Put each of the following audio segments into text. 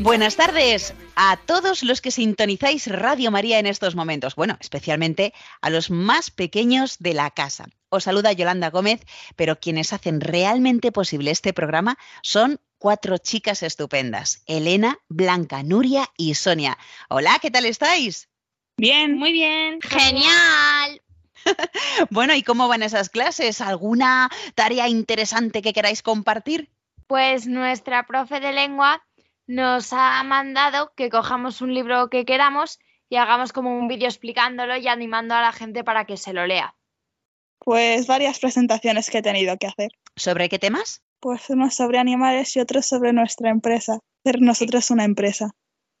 Buenas tardes a todos los que sintonizáis Radio María en estos momentos. Bueno, especialmente a los más pequeños de la casa. Os saluda Yolanda Gómez, pero quienes hacen realmente posible este programa son cuatro chicas estupendas. Elena, Blanca, Nuria y Sonia. Hola, ¿qué tal estáis? Bien, muy bien. Genial. bueno, ¿y cómo van esas clases? ¿Alguna tarea interesante que queráis compartir? Pues nuestra profe de lengua nos ha mandado que cojamos un libro que queramos y hagamos como un vídeo explicándolo y animando a la gente para que se lo lea. Pues varias presentaciones que he tenido que hacer. ¿Sobre qué temas? Pues unos sobre animales y otros sobre nuestra empresa, ser nosotros una empresa.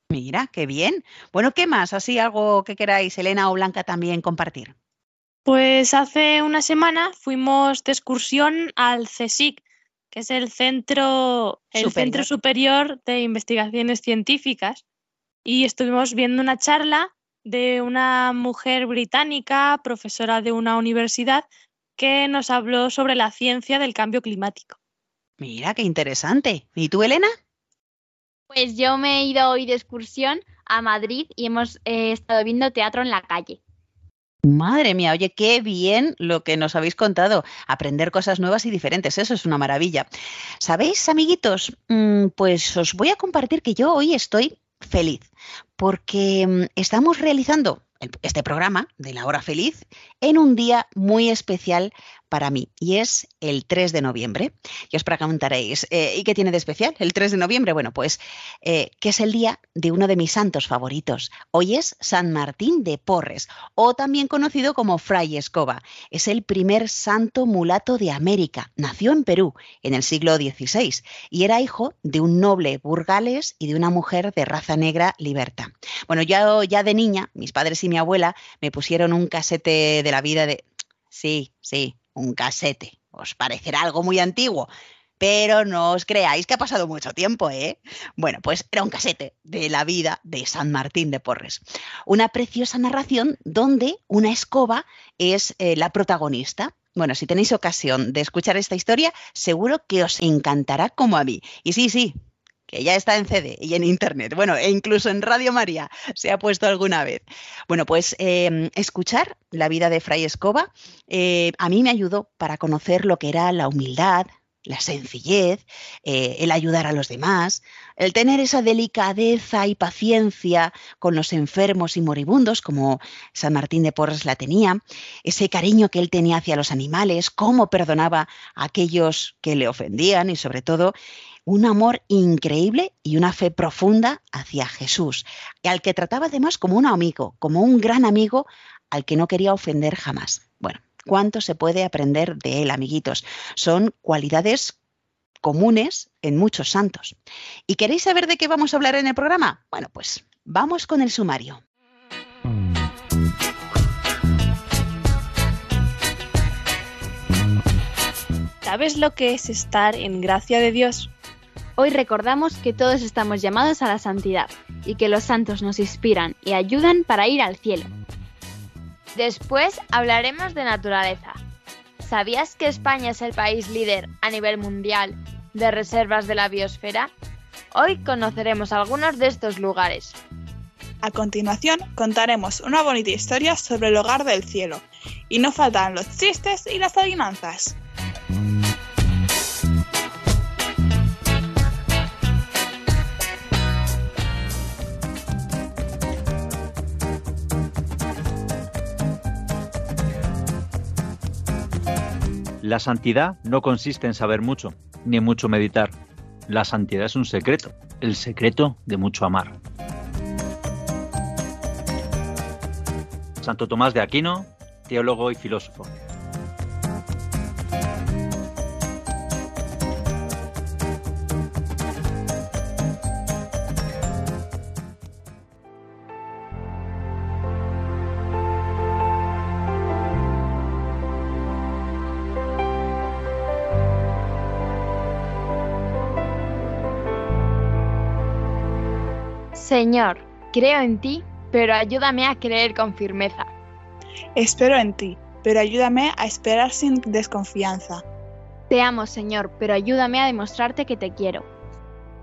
Mira, qué bien. Bueno, ¿qué más? Así algo que queráis, Elena o Blanca, también compartir. Pues hace una semana fuimos de excursión al CSIC, que es el Centro, el Superior. Centro Superior de Investigaciones Científicas, y estuvimos viendo una charla de una mujer británica, profesora de una universidad, que nos habló sobre la ciencia del cambio climático. Mira, qué interesante. ¿Y tú, Elena? Pues yo me he ido hoy de excursión a Madrid y hemos eh, estado viendo teatro en la calle. Madre mía, oye, qué bien lo que nos habéis contado. Aprender cosas nuevas y diferentes, eso es una maravilla. ¿Sabéis, amiguitos? Mm, Pues os voy a compartir que yo hoy estoy feliz porque mm, estamos realizando este programa de la hora feliz en un día muy especial para mí y es el 3 de noviembre. Y os preguntaréis, eh, ¿y qué tiene de especial el 3 de noviembre? Bueno, pues eh, que es el día de uno de mis santos favoritos. Hoy es San Martín de Porres, o también conocido como Fray Escoba. Es el primer santo mulato de América. Nació en Perú en el siglo XVI y era hijo de un noble burgales y de una mujer de raza negra liberta. Bueno, ya, ya de niña, mis padres y mi abuela me pusieron un casete de la vida de... Sí, sí, un casete. Os parecerá algo muy antiguo, pero no os creáis que ha pasado mucho tiempo, ¿eh? Bueno, pues era un casete de la vida de San Martín de Porres. Una preciosa narración donde una escoba es eh, la protagonista. Bueno, si tenéis ocasión de escuchar esta historia, seguro que os encantará como a mí. Y sí, sí, que ya está en CD y en Internet. Bueno, e incluso en Radio María se ha puesto alguna vez. Bueno, pues eh, escuchar la vida de Fray Escoba eh, a mí me ayudó para conocer lo que era la humildad, la sencillez, eh, el ayudar a los demás, el tener esa delicadeza y paciencia con los enfermos y moribundos, como San Martín de Porres la tenía, ese cariño que él tenía hacia los animales, cómo perdonaba a aquellos que le ofendían y sobre todo un amor increíble y una fe profunda hacia Jesús, al que trataba además como un amigo, como un gran amigo al que no quería ofender jamás. Bueno, ¿cuánto se puede aprender de él, amiguitos? Son cualidades comunes en muchos santos. ¿Y queréis saber de qué vamos a hablar en el programa? Bueno, pues vamos con el sumario. ¿Sabes lo que es estar en gracia de Dios? Hoy recordamos que todos estamos llamados a la santidad y que los santos nos inspiran y ayudan para ir al cielo. Después hablaremos de naturaleza. ¿Sabías que España es el país líder a nivel mundial de reservas de la biosfera? Hoy conoceremos algunos de estos lugares. A continuación contaremos una bonita historia sobre el hogar del cielo. Y no faltan los chistes y las adivinanzas. La santidad no consiste en saber mucho, ni en mucho meditar. La santidad es un secreto, el secreto de mucho amar. Santo Tomás de Aquino, teólogo y filósofo. Señor, creo en ti, pero ayúdame a creer con firmeza. Espero en ti, pero ayúdame a esperar sin desconfianza. Te amo, Señor, pero ayúdame a demostrarte que te quiero.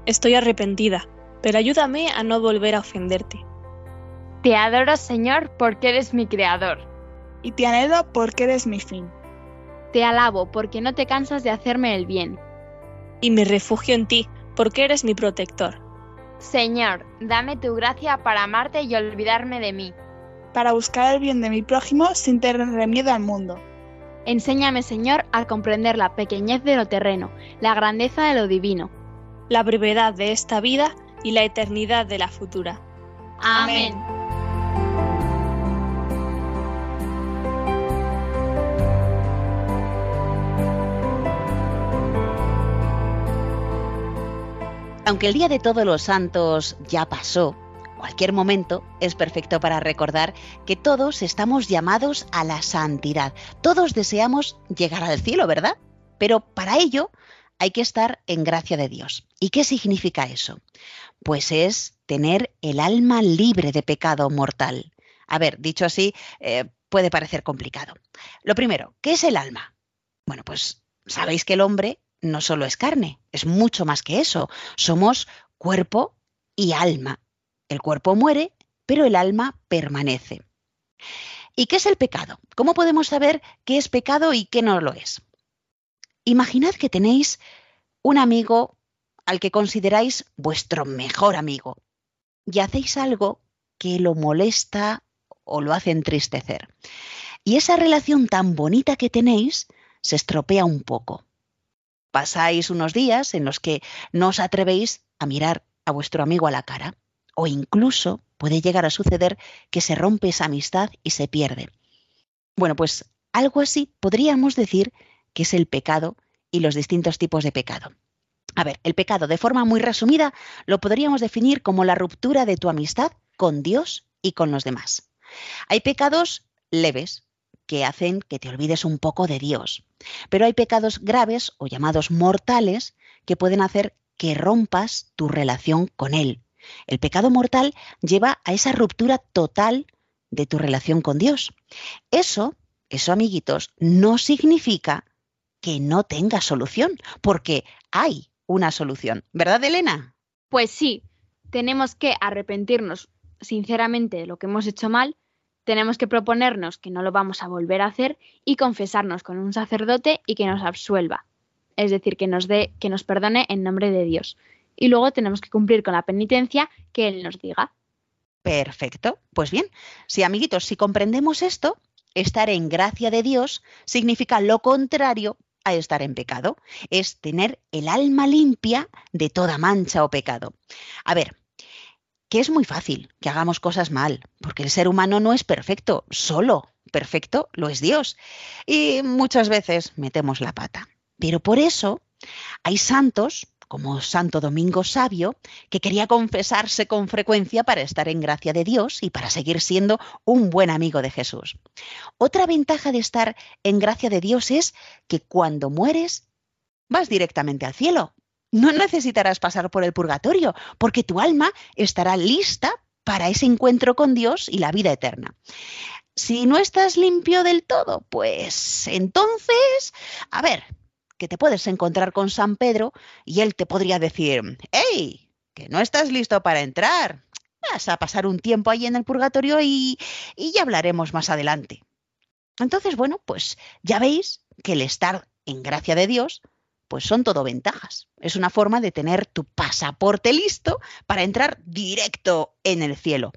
Estoy arrepentida, pero ayúdame a no volver a ofenderte. Te adoro, Señor, porque eres mi creador. Y te anhelo porque eres mi fin. Te alabo porque no te cansas de hacerme el bien. Y me refugio en ti, porque eres mi protector. Señor, dame tu gracia para amarte y olvidarme de mí. Para buscar el bien de mi prójimo sin tener miedo al mundo. Enséñame, Señor, a comprender la pequeñez de lo terreno, la grandeza de lo divino. La brevedad de esta vida y la eternidad de la futura. Amén. Aunque el Día de Todos los Santos ya pasó, cualquier momento es perfecto para recordar que todos estamos llamados a la santidad. Todos deseamos llegar al cielo, ¿verdad? Pero para ello hay que estar en gracia de Dios. ¿Y qué significa eso? Pues es tener el alma libre de pecado mortal. A ver, dicho así, eh, puede parecer complicado. Lo primero, ¿qué es el alma? Bueno, pues sabéis que el hombre no solo es carne, es mucho más que eso. Somos cuerpo y alma. El cuerpo muere, pero el alma permanece. ¿Y qué es el pecado? ¿Cómo podemos saber qué es pecado y qué no lo es? Imaginad que tenéis un amigo al que consideráis vuestro mejor amigo y hacéis algo que lo molesta o lo hace entristecer. Y esa relación tan bonita que tenéis se estropea un poco. Pasáis unos días en los que no os atrevéis a mirar a vuestro amigo a la cara. O incluso puede llegar a suceder que se rompe esa amistad y se pierde. Bueno, pues algo así podríamos decir que es el pecado y los distintos tipos de pecado. A ver, el pecado, de forma muy resumida, lo podríamos definir como la ruptura de tu amistad con Dios y con los demás. Hay pecados leves, que hacen que te olvides un poco de Dios. Pero hay pecados graves o llamados mortales que pueden hacer que rompas tu relación con Él. El pecado mortal lleva a esa ruptura total de tu relación con Dios. Eso, eso amiguitos, no significa que no tenga solución, porque hay una solución. ¿Verdad, Elena? Pues sí, tenemos que arrepentirnos sinceramente de lo que hemos hecho mal tenemos que proponernos que no lo vamos a volver a hacer y confesarnos con un sacerdote y que nos absuelva. Es decir, que nos dé, que nos perdone en nombre de Dios. Y luego tenemos que cumplir con la penitencia que Él nos diga. Perfecto. Pues bien, si amiguitos, si comprendemos esto, estar en gracia de Dios significa lo contrario a estar en pecado. Es tener el alma limpia de toda mancha o pecado. A ver, que es muy fácil que hagamos cosas mal, porque el ser humano no es perfecto, solo perfecto lo es Dios. Y muchas veces metemos la pata. Pero por eso hay santos, como Santo Domingo Sabio, que quería confesarse con frecuencia para estar en gracia de Dios y para seguir siendo un buen amigo de Jesús. Otra ventaja de estar en gracia de Dios es que cuando mueres vas directamente al cielo, no necesitarás pasar por el purgatorio, porque tu alma estará lista para ese encuentro con Dios y la vida eterna. Si no estás limpio del todo, pues entonces, a ver, que te puedes encontrar con San Pedro y él te podría decir, ¡Hey! Que no estás listo para entrar. Vas a pasar un tiempo ahí en el purgatorio y, y ya hablaremos más adelante. Entonces, bueno, pues ya veis que el estar en gracia de Dios pues son todo ventajas. Es una forma de tener tu pasaporte listo para entrar directo en el cielo.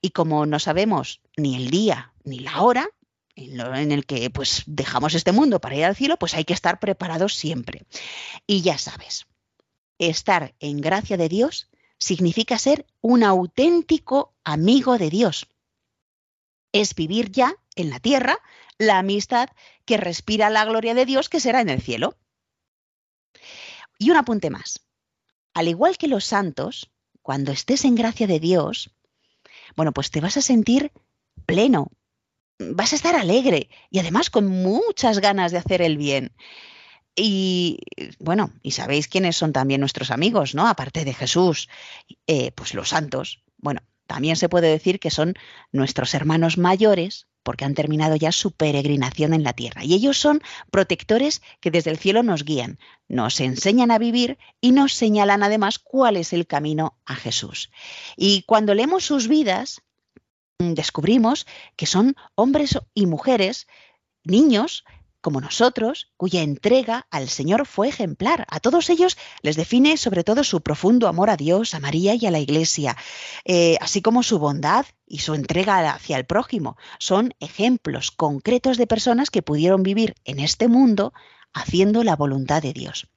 Y como no sabemos ni el día ni la hora en, el que pues dejamos este mundo para ir al cielo, pues hay que estar preparados siempre. Y ya sabes, estar en gracia de Dios significa ser un auténtico amigo de Dios. Es vivir ya en la tierra la amistad que respira la gloria de Dios que será en el cielo. Y un apunte más. Al igual que los santos, cuando estés en gracia de Dios, bueno, pues te vas a sentir pleno, vas a estar alegre y además con muchas ganas de hacer el bien. Y bueno, y sabéis quiénes son también nuestros amigos, ¿no? Aparte de Jesús, eh, pues los santos. Bueno, también se puede decir que son nuestros hermanos mayores porque han terminado ya su peregrinación en la tierra. Y ellos son protectores que desde el cielo nos guían, nos enseñan a vivir y nos señalan además cuál es el camino a Jesús. Y cuando leemos sus vidas, descubrimos que son hombres y mujeres, niños, como nosotros, cuya entrega al Señor fue ejemplar. A todos ellos les define sobre todo su profundo amor a Dios, a María y a la Iglesia, eh, así como su bondad y su entrega hacia el prójimo. Son ejemplos concretos de personas que pudieron vivir en este mundo haciendo la voluntad de Dios.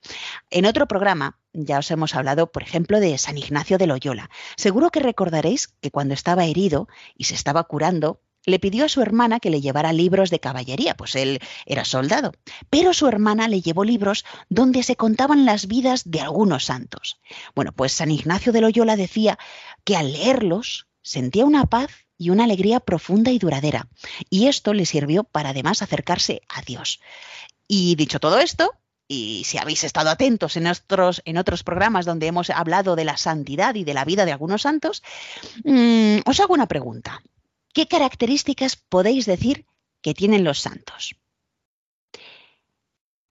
En otro programa ya os hemos hablado, por ejemplo, de San Ignacio de Loyola. Seguro que recordaréis que cuando estaba herido y se estaba curando, le pidió a su hermana que le llevara libros de caballería, pues él era soldado, pero su hermana le llevó libros donde se contaban las vidas de algunos santos. Bueno, pues San Ignacio de Loyola decía que al leerlos sentía una paz y una alegría profunda y duradera, y esto le sirvió para además acercarse a Dios. Y dicho todo esto, y si habéis estado atentos en otros, en otros programas donde hemos hablado de la santidad y de la vida de algunos santos, mmm, os hago una pregunta. ¿Qué características podéis decir que tienen los santos?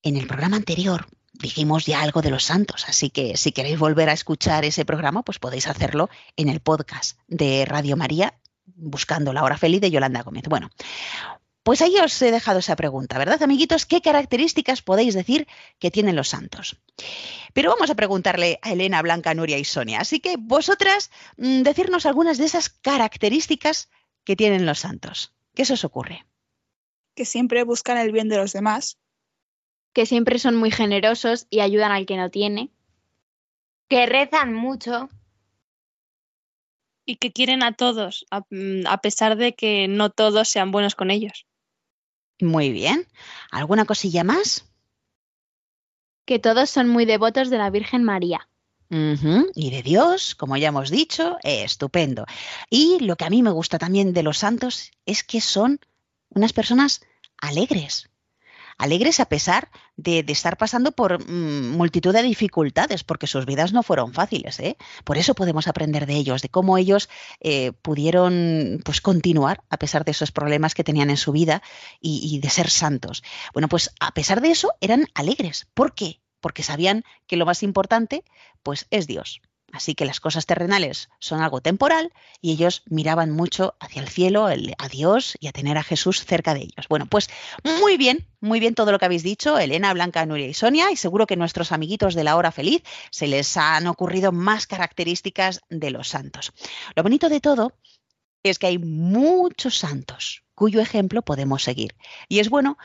En el programa anterior dijimos ya algo de los santos, así que si queréis volver a escuchar ese programa, pues podéis hacerlo en el podcast de Radio María, buscando la hora feliz de Yolanda Gómez. Bueno, pues ahí os he dejado esa pregunta, ¿verdad, amiguitos? ¿Qué características podéis decir que tienen los santos? Pero vamos a preguntarle a Elena, Blanca, Nuria y Sonia. Así que vosotras, mm, decirnos algunas de esas características que tienen los santos. ¿Qué se os ocurre? Que siempre buscan el bien de los demás. Que siempre son muy generosos y ayudan al que no tiene. Que rezan mucho. Y que quieren a todos, a, mm, a pesar de que no todos sean buenos con ellos. Muy bien. ¿Alguna cosilla más? Que todos son muy devotos de la Virgen María. Y de Dios, como ya hemos dicho, estupendo. Y lo que a mí me gusta también de los santos es que son unas personas alegres. Alegres a pesar de, estar pasando por mm, multitud de dificultades, porque sus vidas no fueron fáciles. ¿eh? Por eso podemos aprender de ellos, de cómo ellos eh, pudieron pues, continuar a pesar de esos problemas que tenían en su vida y de ser santos. Bueno, pues a pesar de eso eran alegres. ¿Por qué? Porque sabían que lo más importante pues es Dios. Así que las cosas terrenales son algo temporal y ellos miraban mucho hacia el cielo, el- a Dios y a tener a Jesús cerca de ellos. Bueno, pues muy bien, muy bien todo lo que habéis dicho, Elena, Blanca, Nuria y Sonia, y seguro que nuestros amiguitos de la hora feliz se les han ocurrido más características de los santos. Lo bonito de todo es que hay muchos santos cuyo ejemplo podemos seguir. Y es bueno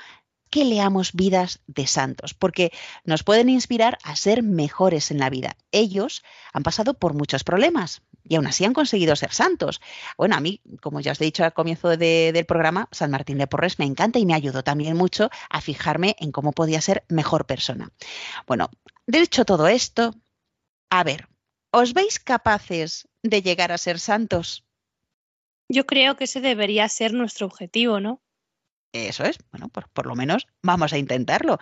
que leamos vidas de santos, porque nos pueden inspirar a ser mejores en la vida. Ellos han pasado por muchos problemas y aún así han conseguido ser santos. Bueno, a mí, como ya os he dicho al comienzo de- del programa, San Martín de Porres me encanta y me ayudó también mucho a fijarme en cómo podía ser mejor persona. Bueno, dicho todo esto, a ver, ¿os veis capaces de llegar a ser santos? Yo creo que ese debería ser nuestro objetivo, ¿no? Eso es, bueno, por, por lo menos vamos a intentarlo.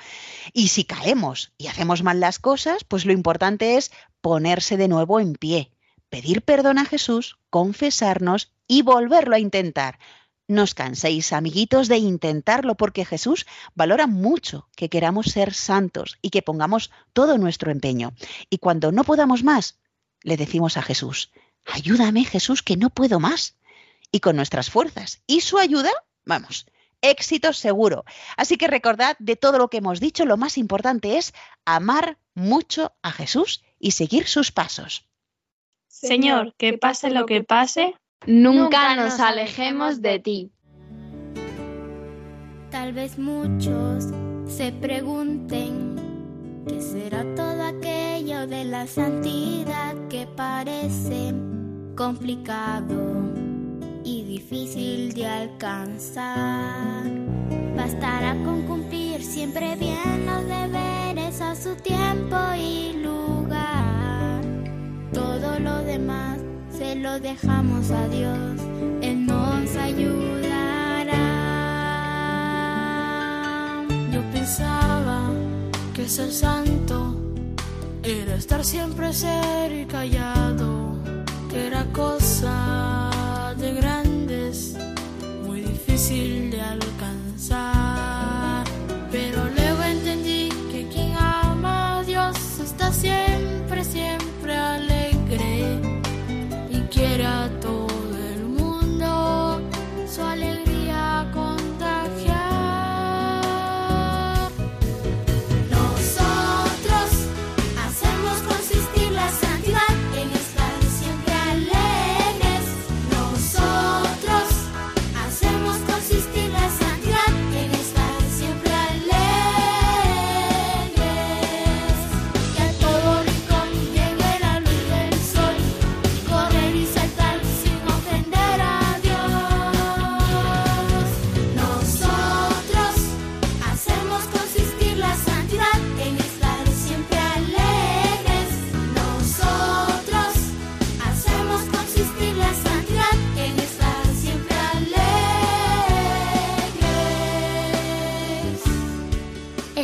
Y si caemos y hacemos mal las cosas, pues lo importante es ponerse de nuevo en pie, pedir perdón a Jesús, confesarnos y volverlo a intentar. No os canséis, amiguitos, de intentarlo, porque Jesús valora mucho que queramos ser santos y que pongamos todo nuestro empeño. Y cuando no podamos más, le decimos a Jesús, ayúdame Jesús, que no puedo más. Y con nuestras fuerzas y su ayuda, vamos, éxito seguro. Así que recordad de todo lo que hemos dicho, lo más importante es amar mucho a Jesús y seguir sus pasos. Señor, que pase lo que pase, Nunca nos alejemos de ti. Tal vez muchos se pregunten qué será todo aquello de la santidad que parece complicado y difícil de alcanzar. Bastará con cumplir siempre bien los deberes a su tiempo y lugar. Todo lo demás se lo dejamos a Dios, Él nos ayudará. Yo pensaba que ser santo era estar siempre serio y callado, que era cosa de grandes, muy difícil de alcanzar.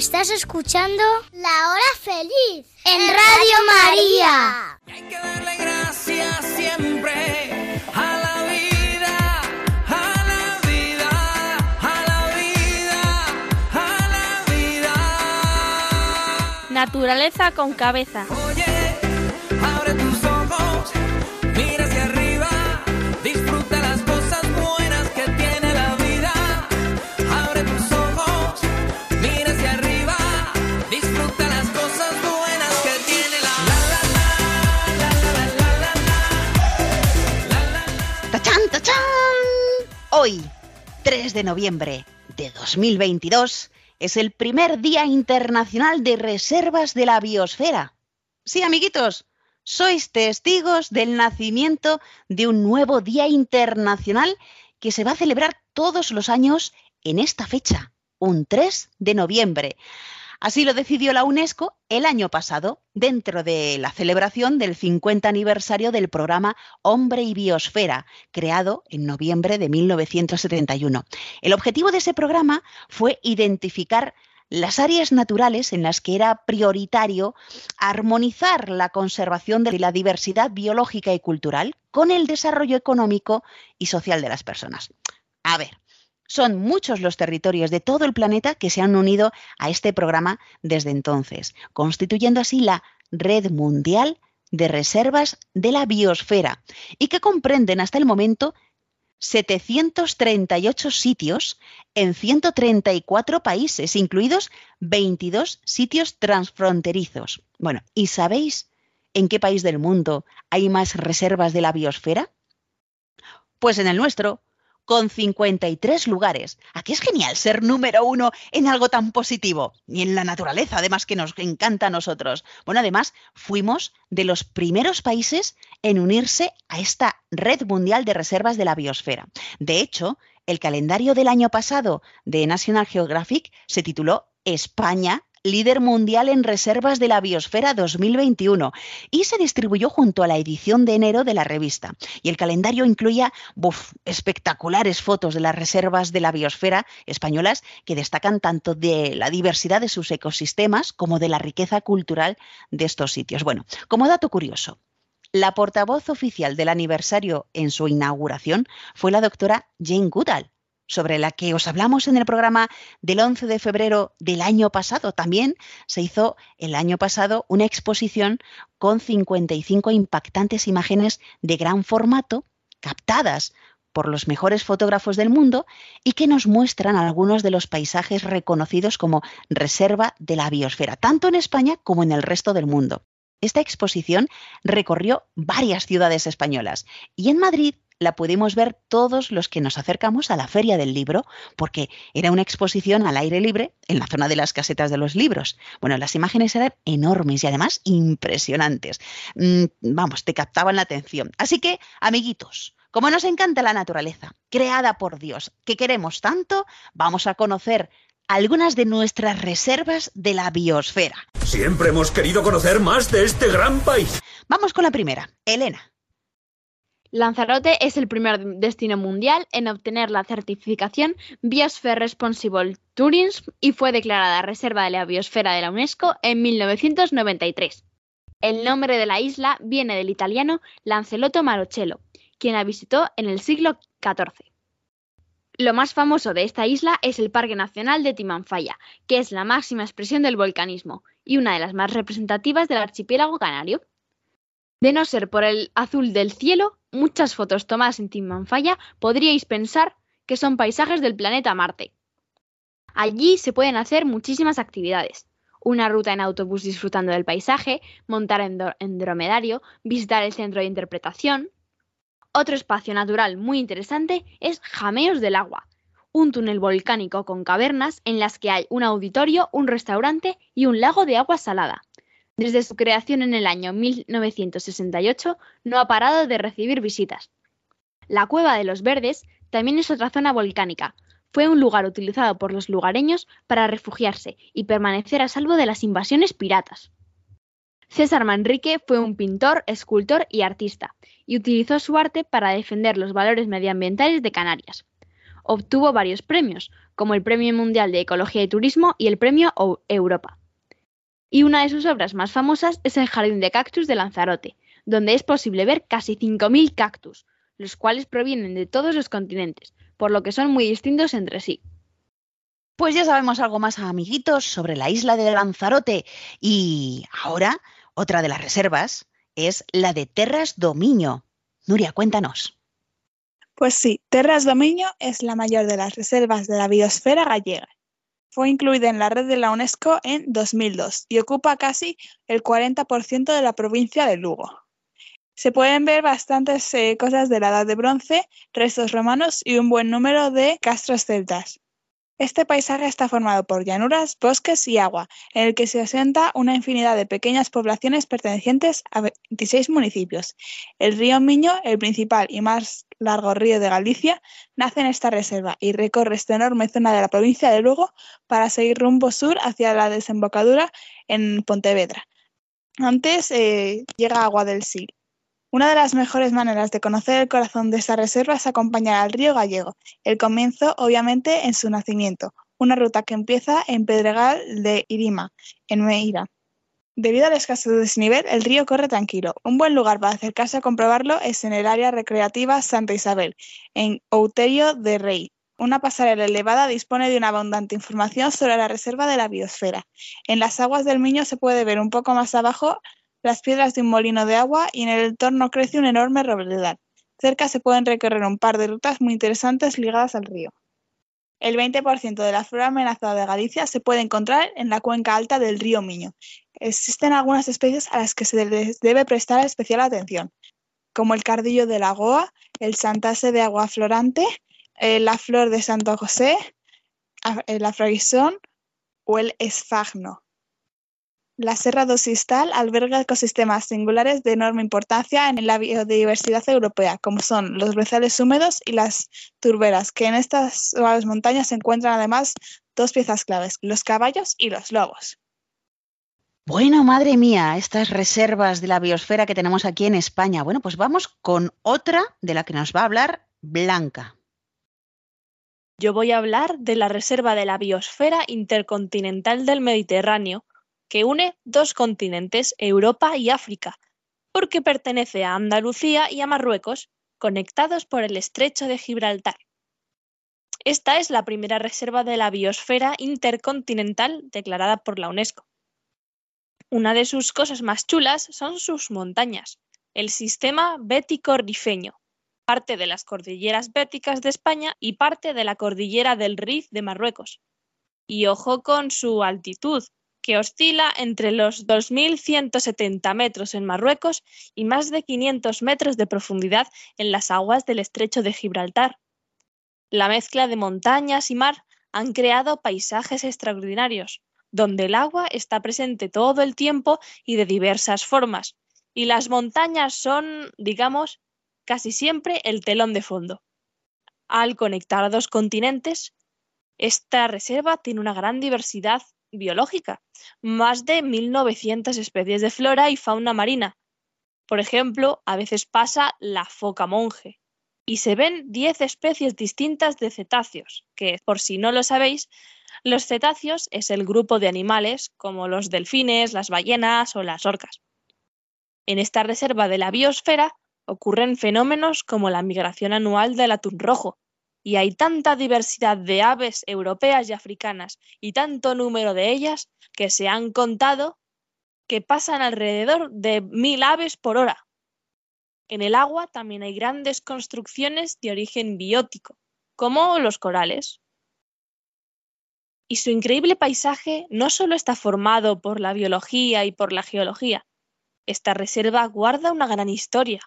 Estás escuchando La Hora Feliz en Radio María. Gracias siempre a la vida, a la vida, a la vida, a la vida. Naturaleza con cabeza. 3 de noviembre de 2022, es el primer Día Internacional de Reservas de la Biosfera. Sí, amiguitos, sois testigos del nacimiento de un nuevo Día Internacional que se va a celebrar todos los años en esta fecha, un 3 de noviembre. Así lo decidió la UNESCO el año pasado, dentro de la celebración del 50 aniversario del programa Hombre y Biosfera, creado en noviembre de 1971. El objetivo de ese programa fue identificar las áreas naturales en las que era prioritario armonizar la conservación de la diversidad biológica y cultural con el desarrollo económico y social de las personas. A ver, son muchos los territorios de todo el planeta que se han unido a este programa desde entonces, constituyendo así la Red Mundial de Reservas de la Biosfera y que comprenden hasta el momento 738 sitios en 134 países, incluidos 22 sitios transfronterizos. Bueno, ¿y sabéis en qué país del mundo hay más reservas de la biosfera? Pues en el nuestro, con 53 lugares. Aquí es genial ser número uno en algo tan positivo y en la naturaleza, además que nos encanta a nosotros. Bueno, además fuimos de los primeros países en unirse a esta red mundial de reservas de la biosfera. De hecho, el calendario del año pasado de National Geographic se tituló España líder mundial en reservas de la biosfera 2021 y se distribuyó junto a la edición de enero de la revista. Y el calendario incluía espectaculares fotos de las reservas de la biosfera españolas que destacan tanto de la diversidad de sus ecosistemas como de la riqueza cultural de estos sitios. Bueno, como dato curioso, la portavoz oficial del aniversario en su inauguración fue la doctora Jane Goodall, sobre la que os hablamos en el programa del 11 de febrero del año pasado. También se hizo el año pasado una exposición con 55 impactantes imágenes de gran formato captadas por los mejores fotógrafos del mundo y que nos muestran algunos de los paisajes reconocidos como reserva de la biosfera, tanto en España como en el resto del mundo. Esta exposición recorrió varias ciudades españolas y en Madrid la pudimos ver todos los que nos acercamos a la Feria del Libro, porque era una exposición al aire libre en la zona de las casetas de los libros. Bueno, las imágenes eran enormes y además impresionantes. Mm, vamos, te captaban la atención. Así que, amiguitos, como nos encanta la naturaleza, creada por Dios, que queremos tanto, vamos a conocer algunas de nuestras reservas de la biosfera. Siempre hemos querido conocer más de este gran país. Vamos con la primera, Elena. Lanzarote es el primer destino mundial en obtener la certificación Biosphere Responsible Tourism y fue declarada Reserva de la Biosfera de la UNESCO en 1993. El nombre de la isla viene del italiano Lancelotto Marochello, quien la visitó en el siglo XIV. Lo más famoso de esta isla es el Parque Nacional de Timanfaya, que es la máxima expresión del volcanismo y una de las más representativas del archipiélago canario. De no ser por el azul del cielo, muchas fotos tomadas en Timanfaya podríais pensar que son paisajes del planeta Marte. Allí se pueden hacer muchísimas actividades. Una ruta en autobús disfrutando del paisaje, montar en, en dromedario, visitar el centro de interpretación, otro espacio natural muy interesante es Jameos del Agua, un túnel volcánico con cavernas en las que hay un auditorio, un restaurante y un lago de agua salada. Desde su creación en el año 1968 no ha parado de recibir visitas. La Cueva de los Verdes también es otra zona volcánica. Fue un lugar utilizado por los lugareños para refugiarse y permanecer a salvo de las invasiones piratas. César Manrique fue un pintor, escultor y artista, y utilizó su arte para defender los valores medioambientales de Canarias. Obtuvo varios premios, como el Premio Mundial de Ecología y Turismo y el Premio Europa. Y una de sus obras más famosas es el Jardín de Cactus de Lanzarote, donde es posible ver casi 5.000 cactus, los cuales provienen de todos los continentes, por lo que son muy distintos entre sí. Pues ya sabemos algo más, amiguitos, sobre la isla de Lanzarote. Y ahora otra de las reservas es la de Terras Dominio. Nuria, cuéntanos. Pues sí, Terras Dominio es la mayor de las reservas de la biosfera gallega. Fue incluida en la red de la UNESCO en 2002 y ocupa casi el 40% de la provincia de Lugo. Se pueden ver bastantes eh, cosas de la Edad de Bronce, restos romanos y un buen número de castros celtas. Este paisaje está formado por llanuras, bosques y agua, en el que se asienta una infinidad de pequeñas poblaciones pertenecientes a 26 municipios. El río Miño, el principal y más largo río de Galicia, nace en esta reserva y recorre esta enorme zona de la provincia de Lugo para seguir rumbo sur hacia la desembocadura en Pontevedra. Antes eh, llega Agua del Sil. Una de las mejores maneras de conocer el corazón de esta reserva es acompañar al río Gallego, el comienzo obviamente en su nacimiento, una ruta que empieza en Pedregal de Irima, en Meira. Debido al escaso desnivel, el río corre tranquilo. Un buen lugar para acercarse a comprobarlo es en el área recreativa Santa Isabel, en Outerio de Rey. Una pasarela elevada dispone de una abundante información sobre la reserva de la biosfera. En las aguas del Miño se puede ver un poco más abajo las piedras de un molino de agua y en el entorno crece un enorme robledal. Cerca se pueden recorrer un par de rutas muy interesantes ligadas al río. El 20% de la flora amenazada de Galicia se puede encontrar en la cuenca alta del río Miño. Existen algunas especies a las que se debe prestar especial atención, como el cardillo de la Goa, el santase de agua florante, eh, la flor de Santo José, el afroisón o el esfagno. La Serra do Sistal alberga ecosistemas singulares de enorme importancia en la biodiversidad europea, como son los brezales húmedos y las turberas, que en estas suaves montañas se encuentran además dos piezas claves, los caballos y los lobos. Bueno, madre mía, estas reservas de la biosfera que tenemos aquí en España. Bueno, pues vamos con otra de la que nos va a hablar Blanca. Yo voy a hablar de la Reserva de la Biosfera Intercontinental del Mediterráneo, que une dos continentes, Europa y África, porque pertenece a Andalucía y a Marruecos, conectados por el estrecho de Gibraltar. Esta es la primera reserva de la biosfera intercontinental declarada por la UNESCO. Una de sus cosas más chulas son sus montañas, el sistema bético rifeño, parte de las cordilleras béticas de España y parte de la cordillera del Rif de Marruecos. Y ojo con su altitud, que oscila entre los 2.170 metros en Marruecos y más de 500 metros de profundidad en las aguas del estrecho de Gibraltar. La mezcla de montañas y mar han creado paisajes extraordinarios, donde el agua está presente todo el tiempo y de diversas formas, y las montañas son, digamos, casi siempre el telón de fondo. Al conectar dos continentes, esta reserva tiene una gran diversidad biológica, más de 1.900 especies de flora y fauna marina. Por ejemplo, a veces pasa la foca monje. Y se ven 10 especies distintas de cetáceos, que, por si no lo sabéis, los cetáceos es el grupo de animales como los delfines, las ballenas o las orcas. En esta reserva de la biosfera ocurren fenómenos como la migración anual del atún rojo, y hay tanta diversidad de aves europeas y africanas y tanto número de ellas que se han contado que pasan alrededor de mil aves por hora. En el agua también hay grandes construcciones de origen biótico, como los corales. Y su increíble paisaje no solo está formado por la biología y por la geología, esta reserva guarda una gran historia.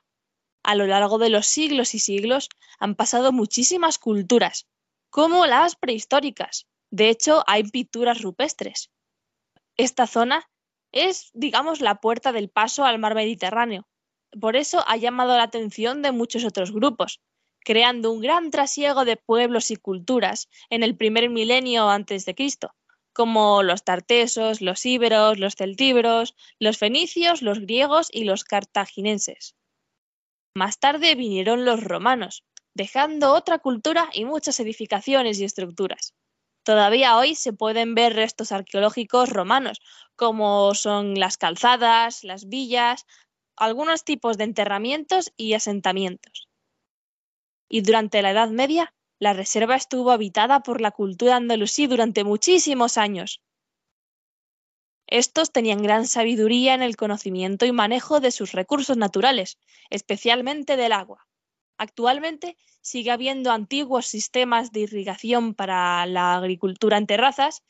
A lo largo de los siglos y siglos han pasado muchísimas culturas, como las prehistóricas. De hecho, hay pinturas rupestres. Esta zona es, digamos, la puerta del paso al mar Mediterráneo. Por eso ha llamado la atención de muchos otros grupos, creando un gran trasiego de pueblos y culturas en el primer milenio antes de Cristo, como los tartesos, los íberos, los celtíberos, los fenicios, los griegos y los cartaginenses. Más tarde vinieron los romanos, dejando otra cultura y muchas edificaciones y estructuras. Todavía hoy se pueden ver restos arqueológicos romanos, como son las calzadas, las villas, algunos tipos de enterramientos y asentamientos. Y durante la Edad Media la reserva estuvo habitada por la cultura andalusí durante muchísimos años. Estos tenían gran sabiduría en el conocimiento y manejo de sus recursos naturales, especialmente del agua. Actualmente sigue habiendo antiguos sistemas de irrigación para la agricultura en terrazas,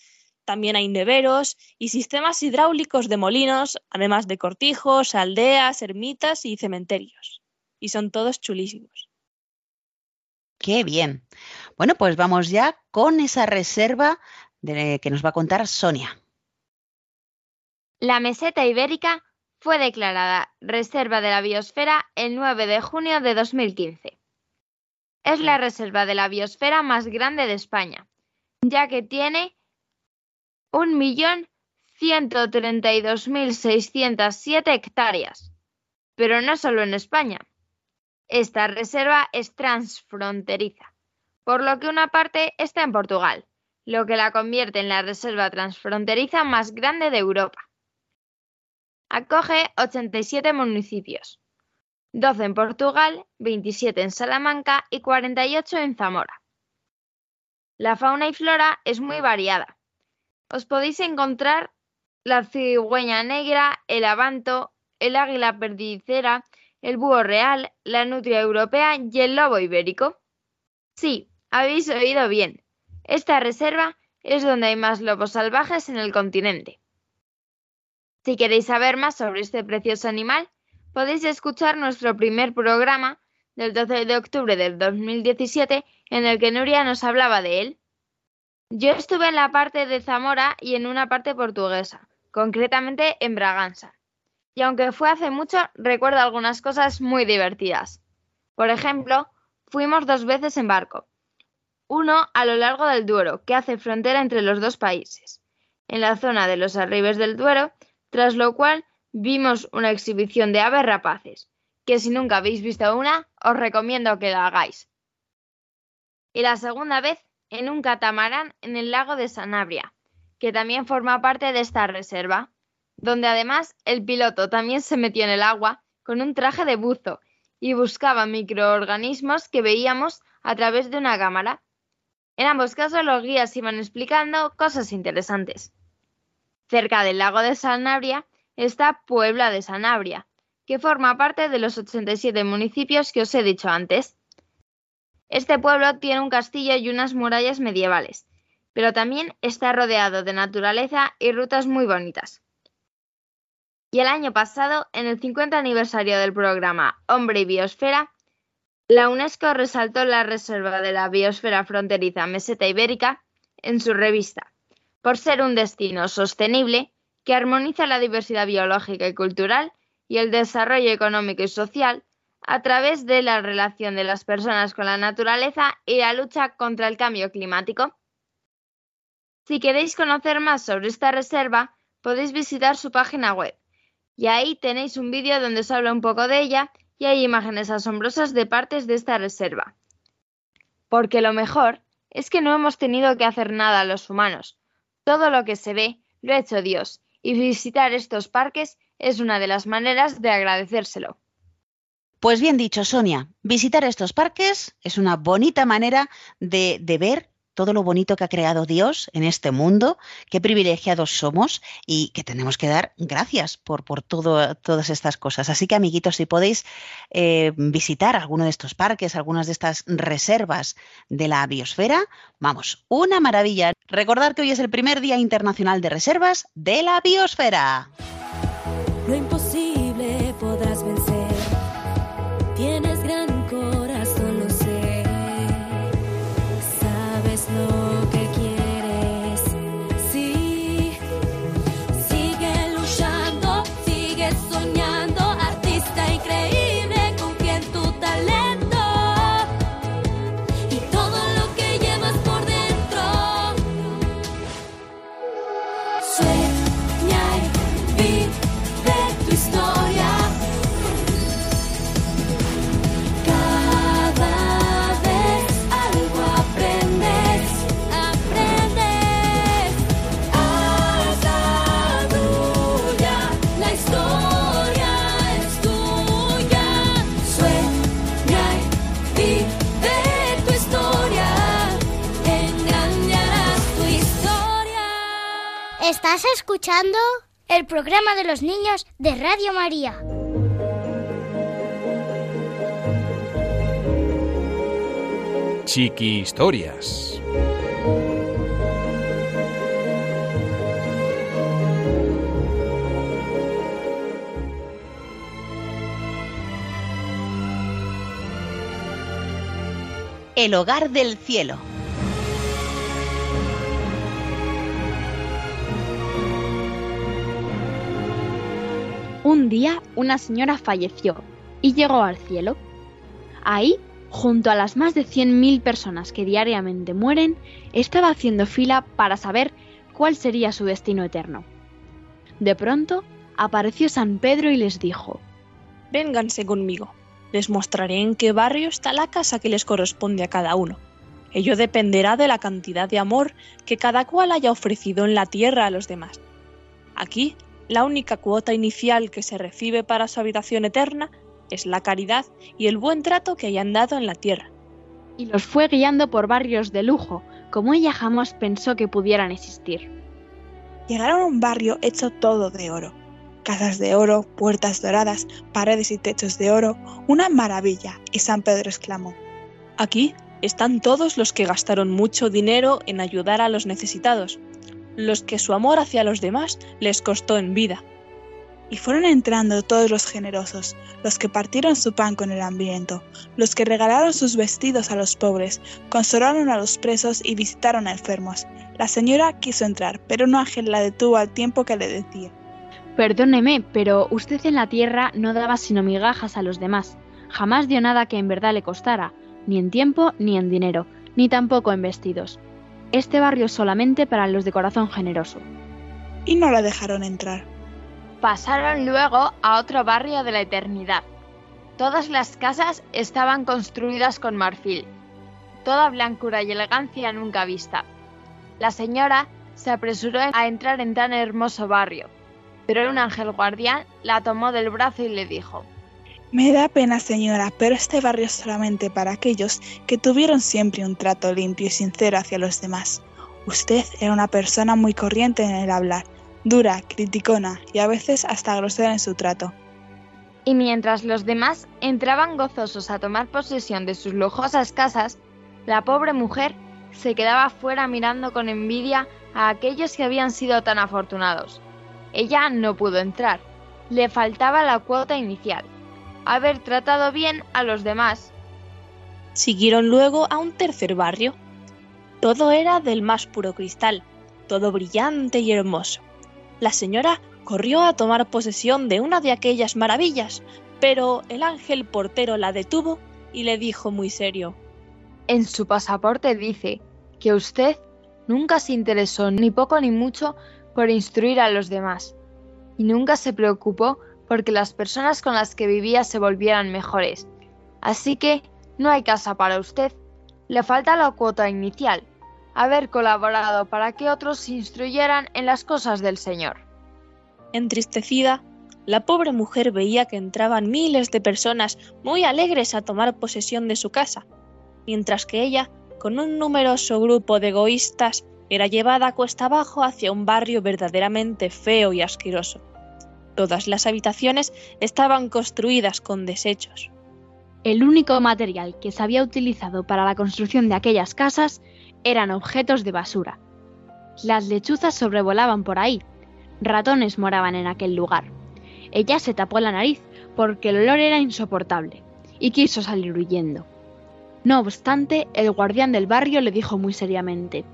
también hay neveros y sistemas hidráulicos de molinos, además de cortijos, aldeas, ermitas y cementerios. Y son todos chulísimos. Qué bien. Bueno, pues vamos ya con esa reserva que nos va a contar Sonia. La meseta ibérica fue declarada Reserva de la Biosfera el 9 de junio de 2015. Es la reserva de la biosfera más grande de España, ya que tiene 1.132.607 hectáreas. Pero no solo en España. Esta reserva es transfronteriza, por lo que una parte está en Portugal, lo que la convierte en la reserva transfronteriza más grande de Europa. Acoge 87 municipios, 12 en Portugal, 27 en Salamanca y 48 en Zamora. La fauna y flora es muy variada. Os podéis encontrar la cigüeña negra, el abanto, el águila perdicera, el búho real, la nutria europea y el lobo ibérico. Sí, habéis oído bien. Esta reserva es donde hay más lobos salvajes en el continente. Si queréis saber más sobre este precioso animal, podéis escuchar nuestro primer programa del 12 de octubre del 2017 en el que Nuria nos hablaba de él. Yo estuve en la parte de Zamora y en una parte portuguesa, concretamente en Braganza. Y aunque fue hace mucho, recuerdo algunas cosas muy divertidas. Por ejemplo, fuimos dos veces en barco. Uno a lo largo del Duero, que hace frontera entre los dos países, en la zona de los arribes del Duero tras lo cual vimos una exhibición de aves rapaces, que si nunca habéis visto una, os recomiendo que la hagáis. Y la segunda vez en un catamarán en el lago de Sanabria, que también forma parte de esta reserva, donde además el piloto también se metió en el agua con un traje de buzo y buscaba microorganismos que veíamos a través de una cámara. En ambos casos los guías iban explicando cosas interesantes. Cerca del lago de Sanabria está Puebla de Sanabria, que forma parte de los 87 municipios que os he dicho antes. Este pueblo tiene un castillo y unas murallas medievales, pero también está rodeado de naturaleza y rutas muy bonitas. Y el año pasado, en el 50 aniversario del programa Hombre y Biosfera, la UNESCO resaltó la reserva de la biosfera fronteriza Meseta Ibérica en su revista por ser un destino sostenible que armoniza la diversidad biológica y cultural y el desarrollo económico y social a través de la relación de las personas con la naturaleza y la lucha contra el cambio climático. Si queréis conocer más sobre esta reserva, podéis visitar su página web y ahí tenéis un vídeo donde os habla un poco de ella y hay imágenes asombrosas de partes de esta reserva. Porque lo mejor es que no hemos tenido que hacer nada los humanos, todo lo que se ve lo ha hecho Dios, y visitar estos parques es una de las maneras de agradecérselo. Pues bien dicho, Sonia, visitar estos parques es una bonita manera de, de ver todo lo bonito que ha creado Dios en este mundo, qué privilegiados somos y que tenemos que dar gracias por, por todas estas cosas. Así que, amiguitos, si podéis eh, visitar alguno de estos parques, algunas de estas reservas de la biosfera, vamos, una maravilla. Recordar que hoy es el primer Día Internacional de Reservas de la Biosfera. ¿Estás escuchando? El programa de los niños de Radio María. Chiqui Historias. El hogar del cielo. Un día una señora falleció y llegó al cielo. Ahí, junto a las más de 100.000 personas que diariamente mueren, estaba haciendo fila para saber cuál sería su destino eterno. De pronto, apareció San Pedro y les dijo, Vénganse conmigo. Les mostraré en qué barrio está la casa que les corresponde a cada uno. Ello dependerá de la cantidad de amor que cada cual haya ofrecido en la tierra a los demás. Aquí, la única cuota inicial que se recibe para su habitación eterna es la caridad y el buen trato que hayan dado en la tierra. y los fue guiando por barrios de lujo, como ella jamás pensó que pudieran existir. Llegaron a un barrio hecho todo de oro. Casas de oro, puertas doradas, paredes y techos de oro, una maravilla, y San Pedro exclamó. Aquí están todos los que gastaron mucho dinero en ayudar a los necesitados, los que su amor hacia los demás les costó en vida. Y fueron entrando todos los generosos, los que partieron su pan con el hambriento, los que regalaron sus vestidos a los pobres, consolaron a los presos y visitaron a enfermos. La señora quiso entrar, pero un ángel la detuvo al tiempo que le decía. Perdóneme, pero usted en la tierra no daba sino migajas a los demás. Jamás dio nada que en verdad le costara, ni en tiempo ni en dinero, ni tampoco en vestidos. Este barrio es solamente para los de corazón generoso. Y no la dejaron entrar. Pasaron luego a otro barrio de la eternidad. Todas las casas estaban construidas con marfil, toda blancura y elegancia nunca vista. La señora se apresuró a entrar en tan hermoso barrio, pero un ángel guardián la tomó del brazo y le dijo, Me da pena, señora, pero este barrio es solamente para aquellos que tuvieron siempre un trato limpio y sincero hacia los demás. Usted era una persona muy corriente en el hablar, dura, criticona y a veces hasta grosera en su trato. Y mientras los demás entraban gozosos a tomar posesión de sus lujosas casas, la pobre mujer se quedaba fuera mirando con envidia a aquellos que habían sido tan afortunados. Ella no pudo entrar, le faltaba la cuota inicial, haber tratado bien a los demás. Siguieron luego a un tercer barrio. Todo era del más puro cristal, todo brillante y hermoso. La señora corrió a tomar posesión de una de aquellas maravillas, pero el ángel portero la detuvo y le dijo muy serio En su pasaporte dice que usted nunca se interesó ni poco ni mucho por instruir a los demás, y nunca se preocupó porque las personas con las que vivía se volvieran mejores. Así que no hay casa para usted. Le falta la cuota inicial, haber colaborado para que otros se instruyeran en las cosas del Señor. Entristecida, La pobre mujer veía que entraban miles de personas muy alegres a tomar posesión de su casa, mientras que ella, con un numeroso grupo de egoístas, era llevada cuesta abajo hacia un barrio verdaderamente feo y asqueroso. Todas las habitaciones estaban construidas con desechos. El único material que se había utilizado para la construcción de aquellas casas eran objetos de basura. Las lechuzas sobrevolaban por ahí. Ratones moraban en aquel lugar. Ella se tapó la nariz porque el olor era insoportable y quiso salir huyendo. No obstante, el guardián del barrio le dijo muy seriamente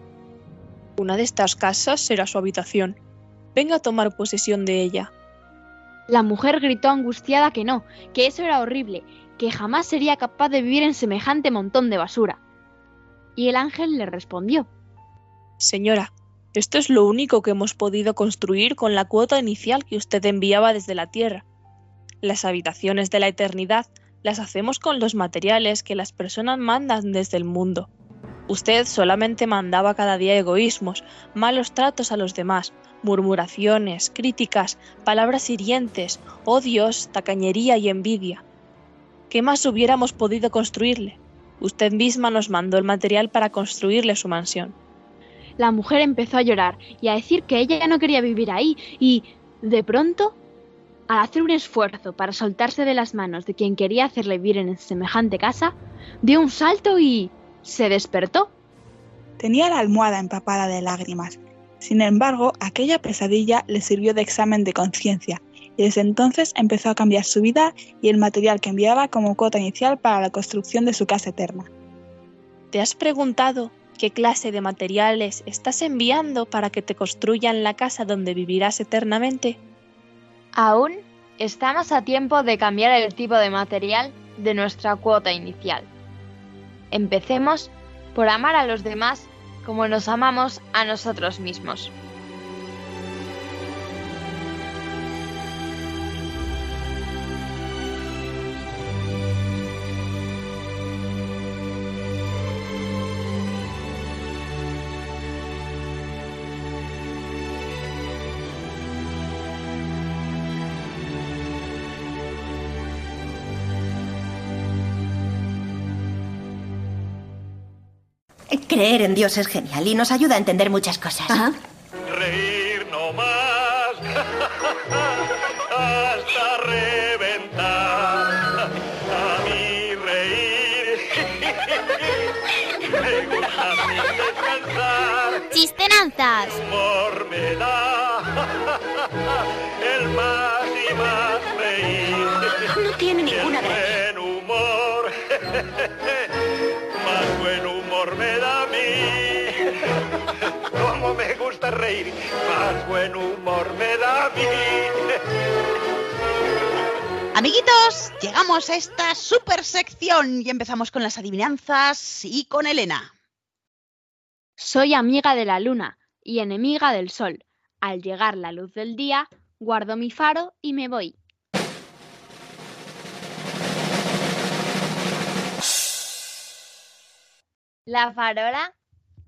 Una de estas casas será su habitación. Venga a tomar posesión de ella. La mujer gritó angustiada que no, que eso era horrible, que jamás sería capaz de vivir en semejante montón de basura. Y el ángel le respondió Señora, esto es lo único que hemos podido construir con la cuota inicial que usted enviaba desde la Tierra. Las habitaciones de la eternidad las hacemos con los materiales que las personas mandan desde el mundo. Usted solamente mandaba cada día egoísmos, malos tratos a los demás, murmuraciones, críticas, palabras hirientes, odios, tacañería y envidia. ¿Qué más hubiéramos podido construirle? Usted misma nos mandó el material para construirle su mansión. La mujer empezó a llorar y a decir que ella ya no quería vivir ahí y, de pronto, al hacer un esfuerzo para soltarse de las manos de quien quería hacerle vivir en semejante casa, dio un salto y se despertó. Tenía la almohada empapada de lágrimas. Sin embargo, aquella pesadilla le sirvió de examen de conciencia y desde entonces empezó a cambiar su vida y el material que enviaba como cuota inicial para la construcción de su casa eterna. ¿Te has preguntado qué clase de materiales estás enviando para que te construyan la casa donde vivirás eternamente? Aún estamos a tiempo de cambiar el tipo de material de nuestra cuota inicial. Empecemos por amar a los demás como nos amamos a nosotros mismos. Creer en Dios es genial y nos ayuda a entender muchas cosas. Reír no más hasta reventar. A mí reír me gusta descansar. Chistenanzas. Humor me da el más y más reír. No tiene ninguna el buen humor, más buen humor me da a mí. Amiguitos, llegamos a esta super sección y empezamos con las adivinanzas y con Elena. Soy amiga de la luna y enemiga del sol. Al llegar la luz del día, guardo mi faro y me voy. ¿La farola?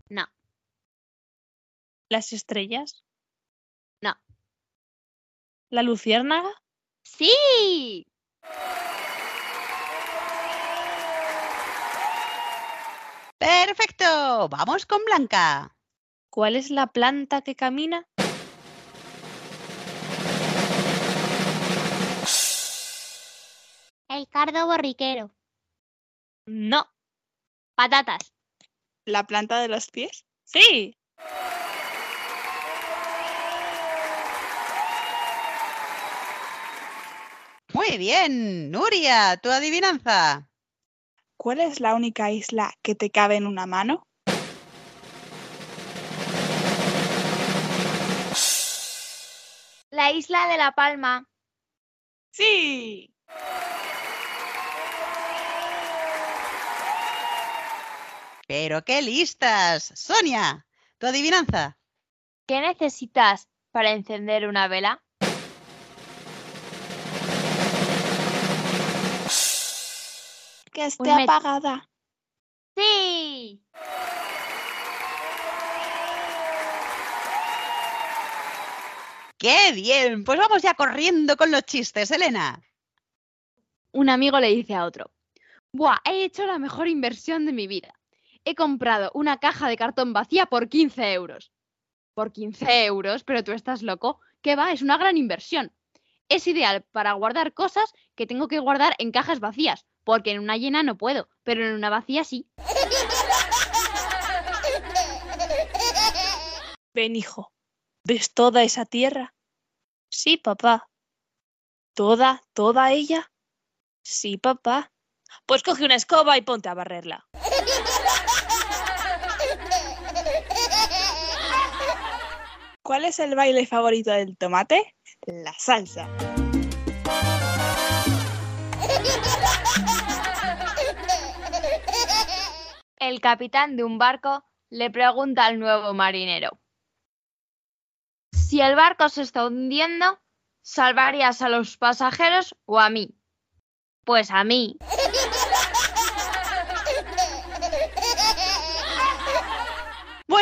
No. ¿Las estrellas? ¿La luciérnaga? ¡Sí! Perfecto, vamos con Blanca. ¿Cuál es la planta que camina? El cardo borriquero. No. Patatas. ¿La planta de los pies? Sí. Muy bien, Nuria, tu adivinanza. ¿Cuál es la única isla que te cabe en una mano? La isla de la Palma. Sí. Pero qué listas. Sonia, tu adivinanza. ¿Qué necesitas para encender una vela? Que esté apagada. Sí. ¡Qué bien! Pues vamos ya corriendo con los chistes, Elena. Un amigo le dice a otro, Buah, he hecho la mejor inversión de mi vida. He comprado una caja de cartón vacía por 15 euros. Por 15 euros, pero tú estás loco. ¿Qué va? Es una gran inversión. Es ideal para guardar cosas que tengo que guardar en cajas vacías, porque en una llena no puedo, pero en una vacía sí. Ven, hijo, ¿ves toda esa tierra? Sí, papá. ¿Toda, toda ella? Sí, papá. Pues coge una escoba y ponte a barrerla. ¿Cuál es el baile favorito del tomate? La salsa. El capitán de un barco le pregunta al nuevo marinero. Si el barco se está hundiendo, ¿salvarías a los pasajeros o a mí? Pues a mí.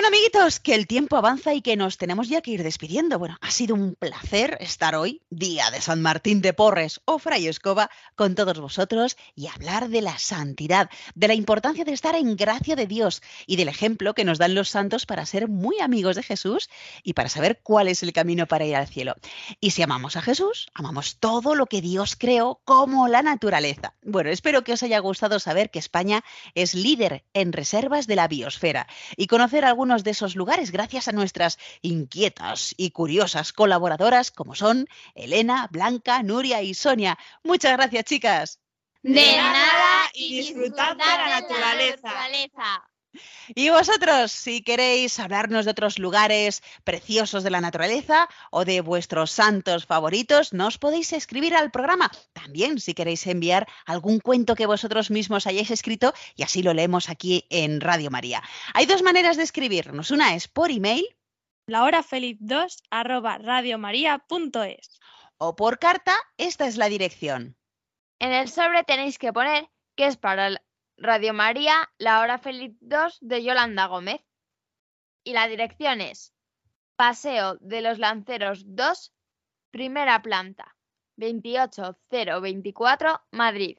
Bueno, amiguitos, que el tiempo avanza y que nos tenemos ya que ir despidiendo. Bueno, ha sido un placer estar hoy, día de San Martín de Porres o Fray Escoba, con todos vosotros y hablar de la santidad, de la importancia de estar en gracia de Dios y del ejemplo que nos dan los santos para ser muy amigos de Jesús y para saber cuál es el camino para ir al cielo. Y si amamos a Jesús, amamos todo lo que Dios creó como la naturaleza. Bueno, espero que os haya gustado saber que España es líder en reservas de la biosfera y conocer algunos de esos lugares gracias a nuestras inquietas y curiosas colaboradoras como son Elena, Blanca, Nuria y Sonia. Muchas gracias, chicas. De nada y disfrutad de la naturaleza. Y vosotros, si queréis hablarnos de otros lugares preciosos de la naturaleza o de vuestros santos favoritos, nos podéis escribir al programa. También si queréis enviar algún cuento que vosotros mismos hayáis escrito y así lo leemos aquí en Radio María. Hay dos maneras de escribirnos. Una es por email lahorafeliz2 arroba radiomaria.es. o por carta. Esta es la dirección. En el sobre tenéis que poner que es para el- Radio María, La Hora Feliz 2 de Yolanda Gómez. Y la dirección es Paseo de los Lanceros 2, primera planta, 28024, Madrid.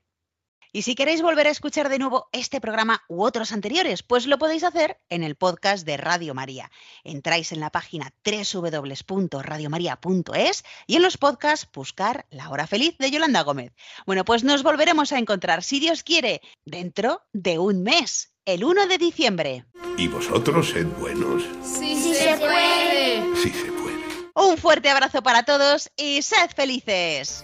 Y si queréis volver a escuchar de nuevo este programa u otros anteriores, pues lo podéis hacer en el podcast de Radio María. Entráis en la página www.radiomaria.es y en los podcasts buscar La Hora Feliz de Yolanda Gómez. Bueno, pues nos volveremos a encontrar, si Dios quiere, dentro de un mes, el 1 de diciembre. Y vosotros sed buenos. Sí, se puede. Sí se puede. Un fuerte abrazo para todos y sed felices.